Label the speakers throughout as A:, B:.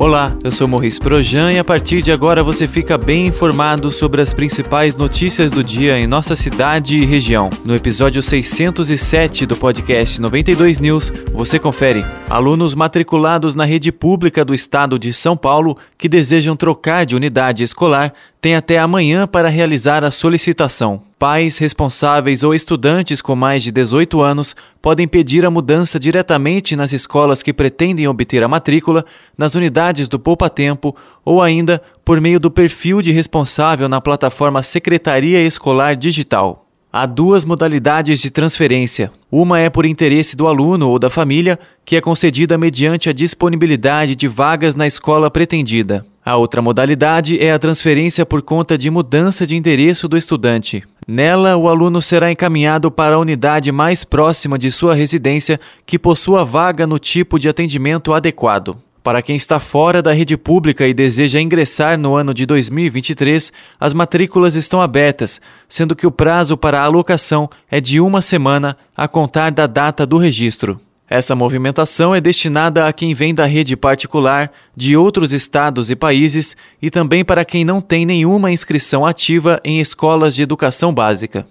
A: Olá, eu sou Morris Projan e a partir de agora você fica bem informado sobre as principais notícias do dia em nossa cidade e região. No episódio 607 do podcast 92 News, você confere. Alunos matriculados na rede pública do estado de São Paulo que desejam trocar de unidade escolar têm até amanhã para realizar a solicitação. Pais responsáveis ou estudantes com mais de 18 anos podem pedir a mudança diretamente nas escolas que pretendem obter a matrícula, nas unidades do Poupa Tempo ou ainda por meio do perfil de responsável na plataforma Secretaria Escolar Digital. Há duas modalidades de transferência. Uma é por interesse do aluno ou da família, que é concedida mediante a disponibilidade de vagas na escola pretendida. A outra modalidade é a transferência por conta de mudança de endereço do estudante. Nela, o aluno será encaminhado para a unidade mais próxima de sua residência que possua vaga no tipo de atendimento adequado. Para quem está fora da rede pública e deseja ingressar no ano de 2023, as matrículas estão abertas, sendo que o prazo para a alocação é de uma semana a contar da data do registro. Essa movimentação é destinada a quem vem da rede particular, de outros estados e países e também para quem não tem nenhuma inscrição ativa em escolas de educação básica.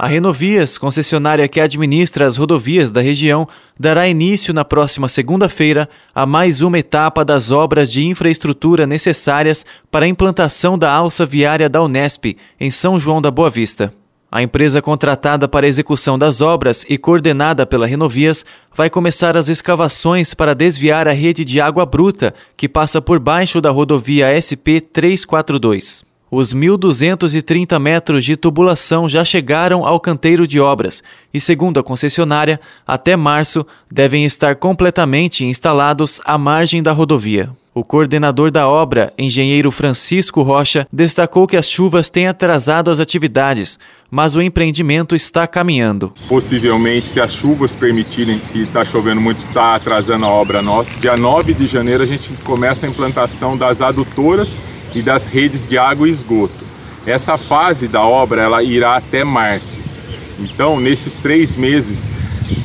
A: A Renovias, concessionária que administra as rodovias da região, dará início na próxima segunda-feira a mais uma etapa das obras de infraestrutura necessárias para a implantação da alça viária da Unesp, em São João da Boa Vista. A empresa contratada para a execução das obras e coordenada pela Renovias vai começar as escavações para desviar a rede de água bruta que passa por baixo da rodovia SP 342. Os 1.230 metros de tubulação já chegaram ao canteiro de obras e, segundo a concessionária, até março devem estar completamente instalados à margem da rodovia. O coordenador da obra, engenheiro Francisco Rocha, destacou que as chuvas têm atrasado as atividades, mas o empreendimento está caminhando.
B: Possivelmente, se as chuvas permitirem, que está chovendo muito, está atrasando a obra nossa. Dia 9 de janeiro a gente começa a implantação das adutoras e das redes de água e esgoto. Essa fase da obra ela irá até março. Então, nesses três meses,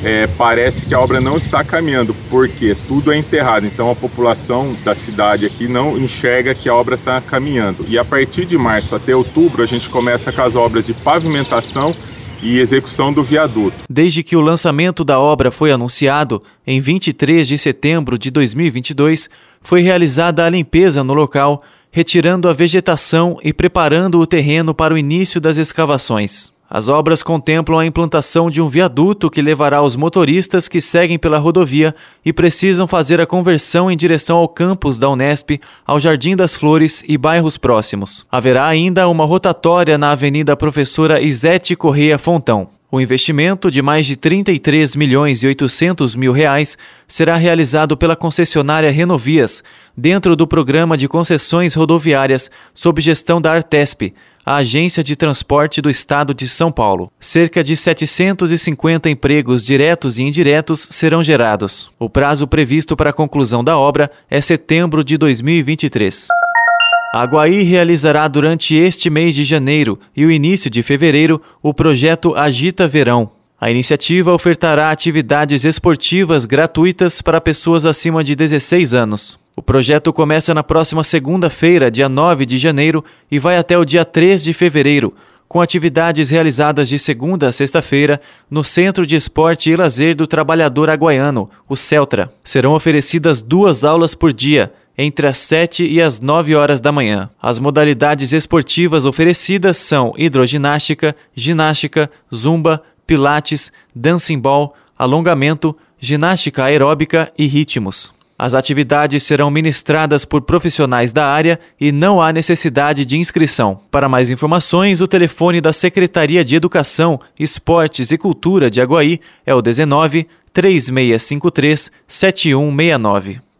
B: é, parece que a obra não está caminhando, porque tudo é enterrado. Então, a população da cidade aqui não enxerga que a obra está caminhando. E a partir de março até outubro, a gente começa com as obras de pavimentação e execução do viaduto.
A: Desde que o lançamento da obra foi anunciado, em 23 de setembro de 2022, foi realizada a limpeza no local retirando a vegetação e preparando o terreno para o início das escavações. As obras contemplam a implantação de um viaduto que levará os motoristas que seguem pela rodovia e precisam fazer a conversão em direção ao campus da Unesp, ao Jardim das Flores e bairros próximos. Haverá ainda uma rotatória na Avenida Professora Isete Correia Fontão. O investimento de mais de 33 milhões e 800 mil reais será realizado pela concessionária Renovias, dentro do programa de concessões rodoviárias sob gestão da Artesp, a Agência de Transporte do Estado de São Paulo. Cerca de 750 empregos diretos e indiretos serão gerados. O prazo previsto para a conclusão da obra é setembro de 2023. A Guaí realizará durante este mês de janeiro e o início de fevereiro o projeto Agita Verão. A iniciativa ofertará atividades esportivas gratuitas para pessoas acima de 16 anos. O projeto começa na próxima segunda-feira, dia 9 de janeiro, e vai até o dia 3 de fevereiro, com atividades realizadas de segunda a sexta-feira no Centro de Esporte e Lazer do Trabalhador Aguaiano, o CELTRA. Serão oferecidas duas aulas por dia entre as 7 e as 9 horas da manhã. As modalidades esportivas oferecidas são hidroginástica, ginástica, zumba, pilates, dancing ball, alongamento, ginástica aeróbica e ritmos. As atividades serão ministradas por profissionais da área e não há necessidade de inscrição. Para mais informações, o telefone da Secretaria de Educação, Esportes e Cultura de Aguaí é o 19 3653 7169.